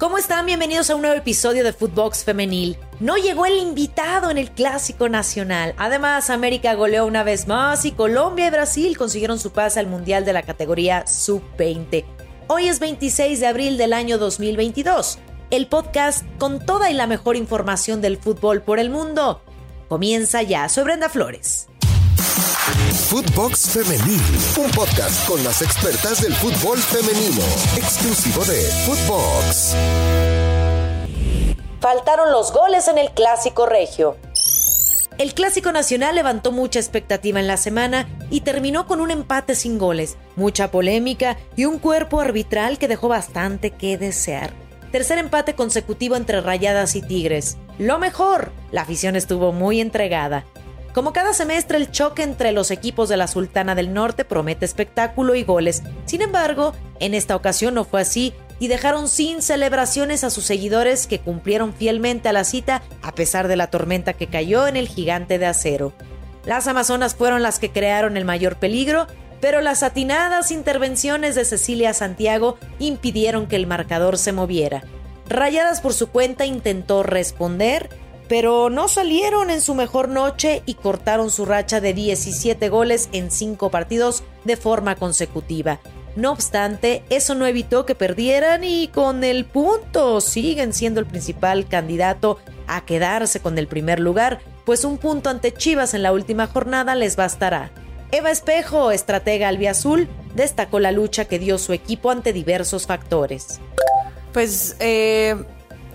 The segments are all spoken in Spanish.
¿Cómo están? Bienvenidos a un nuevo episodio de Footbox Femenil. No llegó el invitado en el Clásico Nacional. Además, América goleó una vez más y Colombia y Brasil consiguieron su pase al Mundial de la categoría Sub-20. Hoy es 26 de abril del año 2022. El podcast con toda y la mejor información del fútbol por el mundo. Comienza ya. Soy Brenda Flores. Footbox Femenil, un podcast con las expertas del fútbol femenino, exclusivo de Footbox. Faltaron los goles en el clásico regio. El clásico nacional levantó mucha expectativa en la semana y terminó con un empate sin goles, mucha polémica y un cuerpo arbitral que dejó bastante que desear. Tercer empate consecutivo entre Rayadas y Tigres. Lo mejor, la afición estuvo muy entregada. Como cada semestre, el choque entre los equipos de la Sultana del Norte promete espectáculo y goles. Sin embargo, en esta ocasión no fue así y dejaron sin celebraciones a sus seguidores que cumplieron fielmente a la cita a pesar de la tormenta que cayó en el gigante de acero. Las Amazonas fueron las que crearon el mayor peligro, pero las atinadas intervenciones de Cecilia Santiago impidieron que el marcador se moviera. Rayadas por su cuenta intentó responder, pero no salieron en su mejor noche y cortaron su racha de 17 goles en 5 partidos de forma consecutiva. No obstante, eso no evitó que perdieran y con el punto siguen siendo el principal candidato a quedarse con el primer lugar, pues un punto ante Chivas en la última jornada les bastará. Eva Espejo, estratega albiazul, destacó la lucha que dio su equipo ante diversos factores. Pues eh,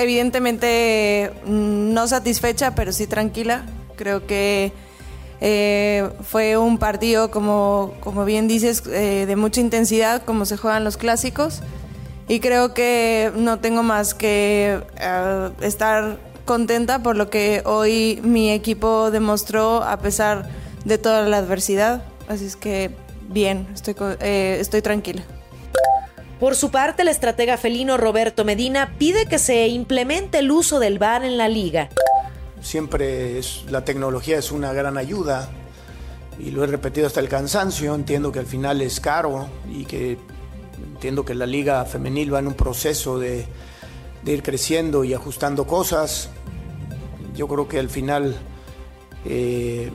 evidentemente no satisfecha, pero sí tranquila. Creo que eh, fue un partido, como, como bien dices, eh, de mucha intensidad, como se juegan los clásicos. Y creo que no tengo más que eh, estar contenta por lo que hoy mi equipo demostró a pesar de toda la adversidad. Así es que bien, estoy, estoy tranquila. Por su parte, el estratega felino Roberto Medina pide que se implemente el uso del VAR en la liga. Siempre la tecnología es una gran ayuda y lo he repetido hasta el cansancio. Entiendo que al final es caro y que entiendo que la liga femenil va en un proceso de, ir creciendo y ajustando cosas. Yo creo que al final eh,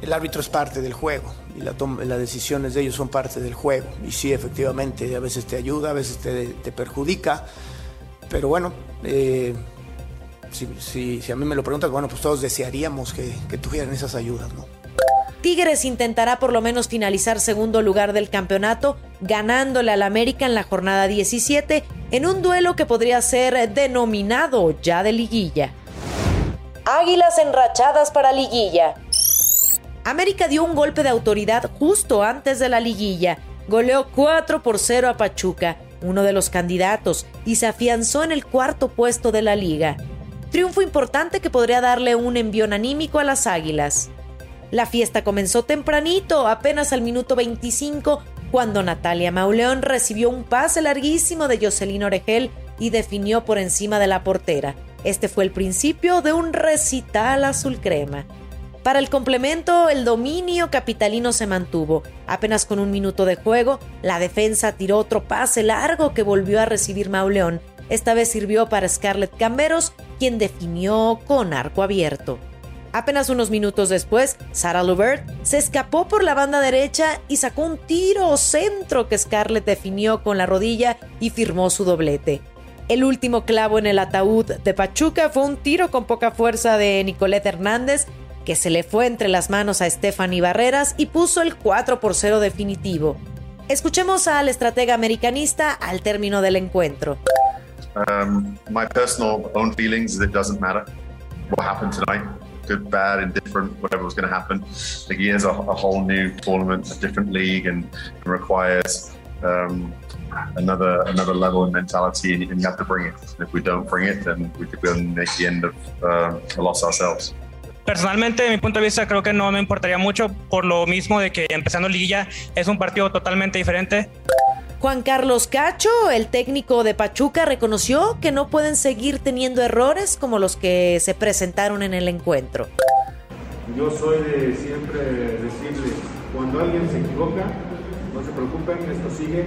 el árbitro es parte del juego y las decisiones de ellos son parte del juego. Y sí, efectivamente, a veces te ayuda, a veces te, perjudica, pero bueno, eh, si, a mí me lo preguntas, bueno, pues todos desearíamos que, que tuvieran esas ayudas, ¿no? Tigres intentará por lo menos finalizar segundo lugar del campeonato, ganándole al América en la jornada 17, en un duelo que podría ser denominado ya de liguilla. Águilas enrachadas para liguilla. América dio un golpe de autoridad justo antes de la liguilla. Goleó 4 por 0 a Pachuca, uno de los candidatos, y se afianzó en el cuarto puesto de la liga. Triunfo importante que podría darle un envión anímico a las Águilas. La fiesta comenzó tempranito, apenas al minuto 25, cuando Natalia Mauleón recibió un pase larguísimo de Jocelyn Oregel y definió por encima de la portera. Este fue el principio de un recital azul crema. Para el complemento, el dominio capitalino se mantuvo. Apenas con un minuto de juego, la defensa tiró otro pase largo que volvió a recibir Mauleón. Esta vez sirvió para Scarlett Camberos, quien definió con arco abierto. Apenas unos minutos después, Sara Lubert se escapó por la banda derecha y sacó un tiro centro que Scarlett definió con la rodilla y firmó su doblete. El último clavo en el ataúd de Pachuca fue un tiro con poca fuerza de Nicolette Hernández que se le fue entre las manos a Stephanie Barreras y puso el 4 por 0 definitivo. Escuchemos al estratega americanista al término del encuentro. Um, my personal own feelings it doesn't matter what happened tonight, good, bad, indifferent, whatever was going to happen. The year's a, a whole new tournament, a different league, and, and requires um, another another level of mentality, and, and, you have to bring it. And if we don't bring it, then we could on the end of uh, a loss ourselves. Personalmente, de mi punto de vista, creo que no me importaría mucho por lo mismo de que empezando liguilla es un partido totalmente diferente. Juan Carlos Cacho, el técnico de Pachuca, reconoció que no pueden seguir teniendo errores como los que se presentaron en el encuentro. Yo soy de siempre decirles, cuando alguien se equivoca, no se preocupen, esto sigue.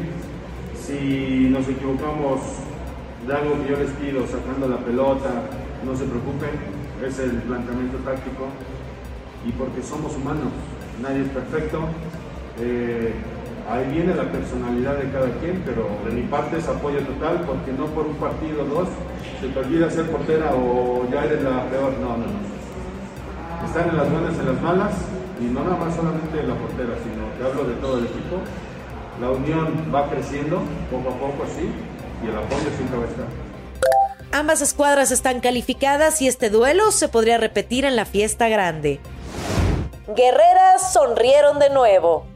Si nos equivocamos de algo que yo les pido, sacando la pelota, no se preocupen, es el planteamiento táctico y porque somos humanos, nadie es perfecto. Eh, ahí viene la personalidad de cada quien, pero de mi parte es apoyo total porque no por un partido o dos se te olvida ser portera o ya eres la peor. No, no, no. Están en las buenas, en las malas y no nada más solamente la portera, sino que hablo de todo el equipo. La unión va creciendo poco a poco así y el apoyo siempre va a estar. Ambas escuadras están calificadas y este duelo se podría repetir en la fiesta grande. Guerreras sonrieron de nuevo.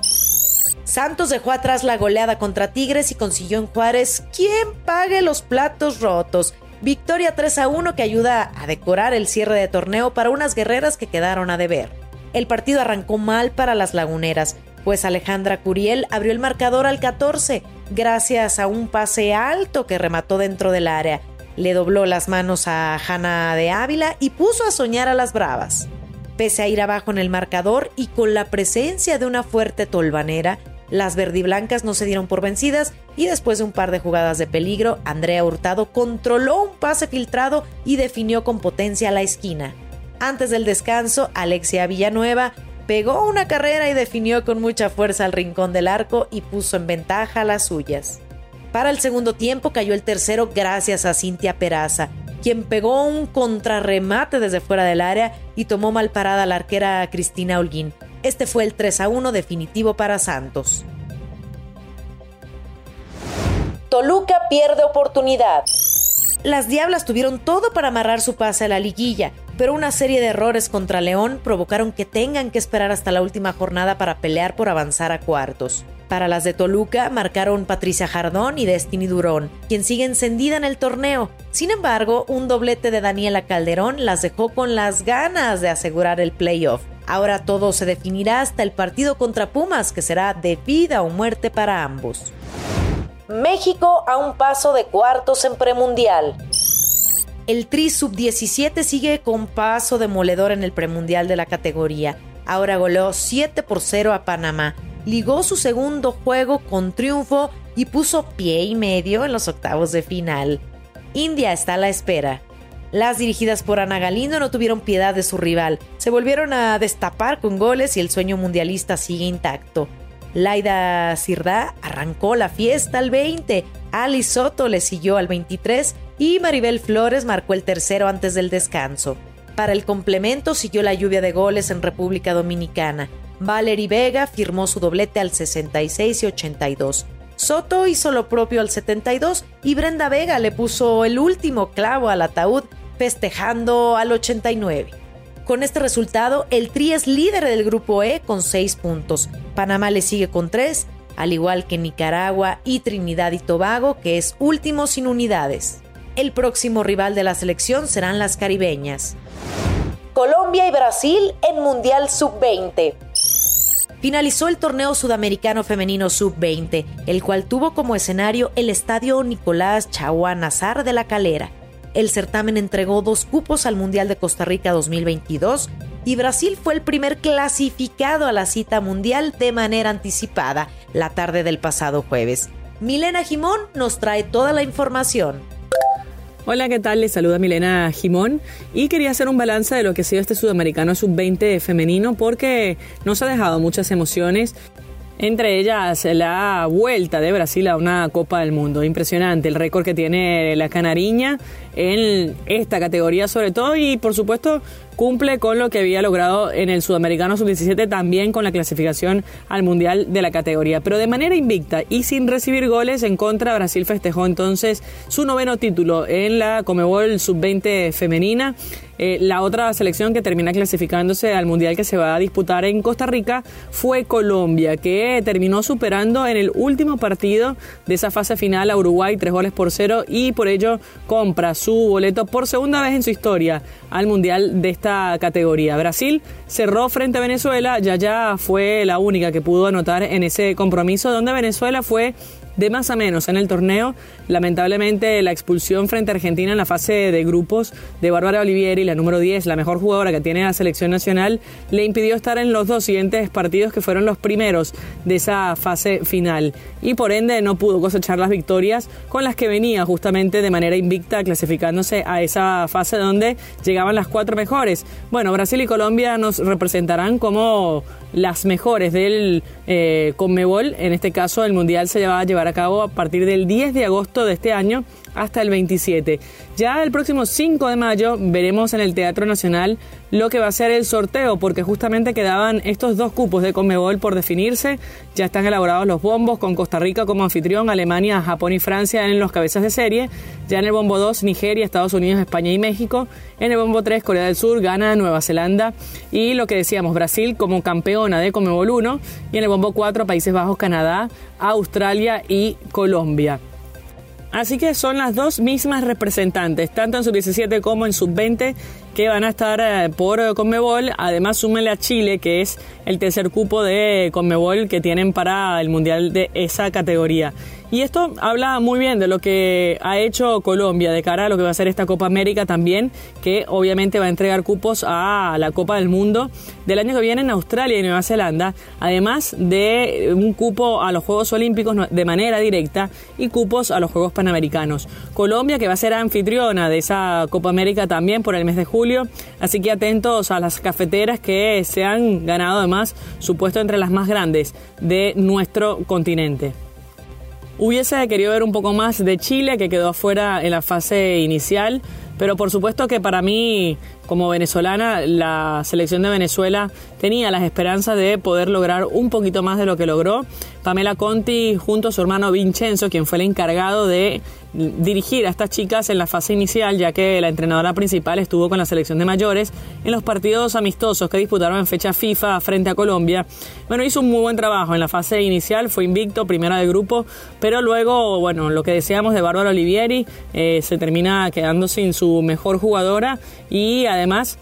Santos dejó atrás la goleada contra Tigres y consiguió en Juárez quien pague los platos rotos. Victoria 3 a 1 que ayuda a decorar el cierre de torneo para unas guerreras que quedaron a deber. El partido arrancó mal para las laguneras, pues Alejandra Curiel abrió el marcador al 14 gracias a un pase alto que remató dentro del área. Le dobló las manos a Hanna de Ávila y puso a soñar a las bravas. Pese a ir abajo en el marcador y con la presencia de una fuerte tolvanera, las verdiblancas no se dieron por vencidas y después de un par de jugadas de peligro, Andrea Hurtado controló un pase filtrado y definió con potencia la esquina. Antes del descanso, Alexia Villanueva pegó una carrera y definió con mucha fuerza al rincón del arco y puso en ventaja las suyas. Para el segundo tiempo cayó el tercero gracias a Cintia Peraza, quien pegó un contrarremate desde fuera del área y tomó mal parada a la arquera Cristina Holguín. Este fue el 3 a 1 definitivo para Santos. Toluca pierde oportunidad. Las Diablas tuvieron todo para amarrar su pase a la liguilla, pero una serie de errores contra León provocaron que tengan que esperar hasta la última jornada para pelear por avanzar a cuartos. Para las de Toluca marcaron Patricia Jardón y Destiny Durón, quien sigue encendida en el torneo. Sin embargo, un doblete de Daniela Calderón las dejó con las ganas de asegurar el playoff. Ahora todo se definirá hasta el partido contra Pumas, que será de vida o muerte para ambos. México a un paso de cuartos en premundial. El Tri Sub-17 sigue con paso demoledor en el premundial de la categoría. Ahora goleó 7 por 0 a Panamá. Ligó su segundo juego con triunfo y puso pie y medio en los octavos de final. India está a la espera. Las dirigidas por Ana Galindo no tuvieron piedad de su rival. Se volvieron a destapar con goles y el sueño mundialista sigue intacto. Laida Sirda arrancó la fiesta al 20, Ali Soto le siguió al 23 y Maribel Flores marcó el tercero antes del descanso. Para el complemento siguió la lluvia de goles en República Dominicana. Valerie Vega firmó su doblete al 66 y 82. Soto hizo lo propio al 72 y Brenda Vega le puso el último clavo al ataúd festejando al 89. Con este resultado, el Tri es líder del grupo E con 6 puntos. Panamá le sigue con 3, al igual que Nicaragua y Trinidad y Tobago, que es último sin unidades. El próximo rival de la selección serán las caribeñas. Colombia y Brasil en Mundial Sub-20 finalizó el torneo sudamericano femenino sub-20, el cual tuvo como escenario el estadio Nicolás Chagua Nazar de la Calera. El certamen entregó dos cupos al Mundial de Costa Rica 2022 y Brasil fue el primer clasificado a la cita mundial de manera anticipada la tarde del pasado jueves. Milena Jimón nos trae toda la información. Hola, ¿qué tal? Les saluda Milena Jimón y quería hacer un balance de lo que ha sido este sudamericano sub-20 femenino porque nos ha dejado muchas emociones entre ellas la vuelta de Brasil a una Copa del Mundo. Impresionante el récord que tiene la canariña en esta categoría sobre todo y por supuesto cumple con lo que había logrado en el Sudamericano Sub-17 también con la clasificación al Mundial de la categoría. Pero de manera invicta y sin recibir goles en contra, Brasil festejó entonces su noveno título en la Comebol Sub-20 femenina. Eh, la otra selección que termina clasificándose al Mundial que se va a disputar en Costa Rica fue Colombia, que terminó superando en el último partido de esa fase final a Uruguay tres goles por cero y por ello compra su boleto por segunda vez en su historia al Mundial de esta categoría. Brasil cerró frente a Venezuela, ya ya fue la única que pudo anotar en ese compromiso donde Venezuela fue de más a menos en el torneo. Lamentablemente la expulsión frente a Argentina en la fase de grupos de Bárbara Olivieri, la número 10, la mejor jugadora que tiene la selección nacional, le impidió estar en los dos siguientes partidos que fueron los primeros de esa fase final. Y por ende no pudo cosechar las victorias con las que venía justamente de manera invicta clasificándose a esa fase donde llegaban las cuatro mejores. Bueno, Brasil y Colombia nos representarán como las mejores del eh, Conmebol. En este caso, el Mundial se va a llevar a cabo a partir del 10 de agosto de este año hasta el 27. Ya el próximo 5 de mayo veremos en el Teatro Nacional lo que va a ser el sorteo, porque justamente quedaban estos dos cupos de Conmebol por definirse. Ya están elaborados los bombos con Costa Rica como anfitrión, Alemania, Japón y Francia en los cabezas de serie. Ya en el bombo 2, Nigeria, Estados Unidos, España y México. En el bombo 3, Corea del Sur, Ghana, Nueva Zelanda. Y lo que decíamos, Brasil como campeona de Conmebol 1. Y en el bombo 4, Países Bajos, Canadá, Australia y Colombia. Así que son las dos mismas representantes, tanto en sub-17 como en sub-20, que van a estar eh, por Conmebol. Además, súmenle a Chile, que es el tercer cupo de Conmebol que tienen para el Mundial de esa categoría. Y esto habla muy bien de lo que ha hecho Colombia de cara a lo que va a ser esta Copa América también, que obviamente va a entregar cupos a la Copa del Mundo del año que viene en Australia y Nueva Zelanda, además de un cupo a los Juegos Olímpicos de manera directa y cupos a los Juegos Panamericanos. Colombia que va a ser anfitriona de esa Copa América también por el mes de julio, así que atentos a las cafeteras que se han ganado además su puesto entre las más grandes de nuestro continente. Hubiese querido ver un poco más de Chile, que quedó afuera en la fase inicial, pero por supuesto que para mí, como venezolana, la selección de Venezuela tenía las esperanzas de poder lograr un poquito más de lo que logró. Pamela Conti junto a su hermano Vincenzo, quien fue el encargado de dirigir a estas chicas en la fase inicial, ya que la entrenadora principal estuvo con la selección de mayores en los partidos amistosos que disputaron en fecha FIFA frente a Colombia. Bueno, hizo un muy buen trabajo en la fase inicial, fue invicto, primera de grupo, pero luego, bueno, lo que decíamos de Bárbara Olivieri, eh, se termina quedando sin su mejor jugadora y además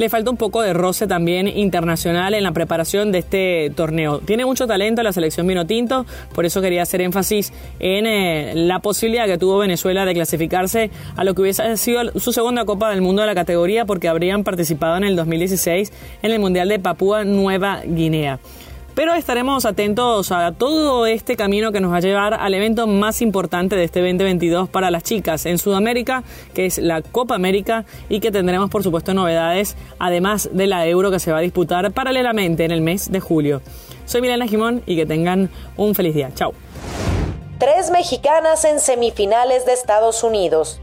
le falta un poco de roce también internacional en la preparación de este torneo. Tiene mucho talento la selección vino tinto, por eso quería hacer énfasis en eh, la posibilidad que tuvo Venezuela de clasificarse a lo que hubiese sido su segunda Copa del Mundo de la categoría, porque habrían participado en el 2016 en el Mundial de Papúa Nueva Guinea. Pero estaremos atentos a todo este camino que nos va a llevar al evento más importante de este 2022 para las chicas en Sudamérica, que es la Copa América y que tendremos por supuesto novedades, además de la Euro que se va a disputar paralelamente en el mes de julio. Soy Milena Jimón y que tengan un feliz día. Chao. Tres mexicanas en semifinales de Estados Unidos.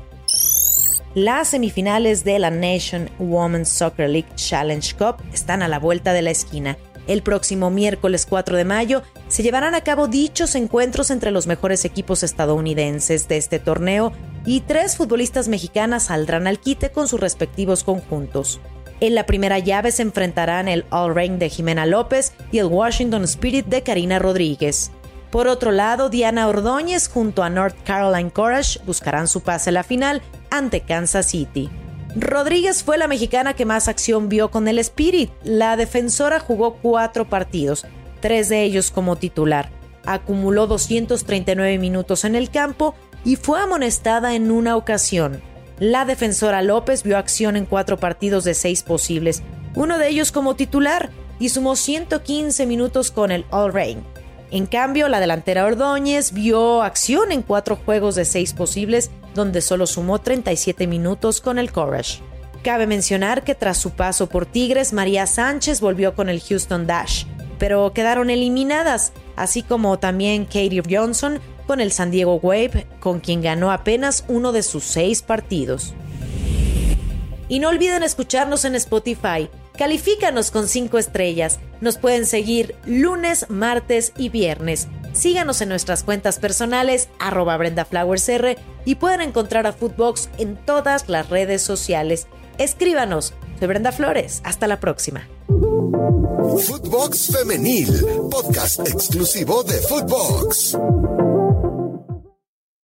Las semifinales de la Nation Women's Soccer League Challenge Cup están a la vuelta de la esquina el próximo miércoles 4 de mayo se llevarán a cabo dichos encuentros entre los mejores equipos estadounidenses de este torneo y tres futbolistas mexicanas saldrán al quite con sus respectivos conjuntos. En la primera llave se enfrentarán el All Rain de Jimena López y el Washington Spirit de Karina Rodríguez. Por otro lado, Diana Ordóñez junto a North Carolina Courage buscarán su pase a la final ante Kansas City. Rodríguez fue la mexicana que más acción vio con el Spirit. La defensora jugó cuatro partidos, tres de ellos como titular. Acumuló 239 minutos en el campo y fue amonestada en una ocasión. La defensora López vio acción en cuatro partidos de seis posibles, uno de ellos como titular, y sumó 115 minutos con el All Rain. En cambio, la delantera Ordóñez vio acción en cuatro juegos de seis posibles donde solo sumó 37 minutos con el Courage. Cabe mencionar que tras su paso por Tigres, María Sánchez volvió con el Houston Dash, pero quedaron eliminadas, así como también Katie Johnson con el San Diego Wave, con quien ganó apenas uno de sus seis partidos. Y no olviden escucharnos en Spotify. Califícanos con cinco estrellas. Nos pueden seguir lunes, martes y viernes. Síganos en nuestras cuentas personales, arroba BrendaFlowersR, y pueden encontrar a Footbox en todas las redes sociales. Escríbanos. Soy Brenda Flores. Hasta la próxima. Footbox Femenil, podcast exclusivo de Footbox.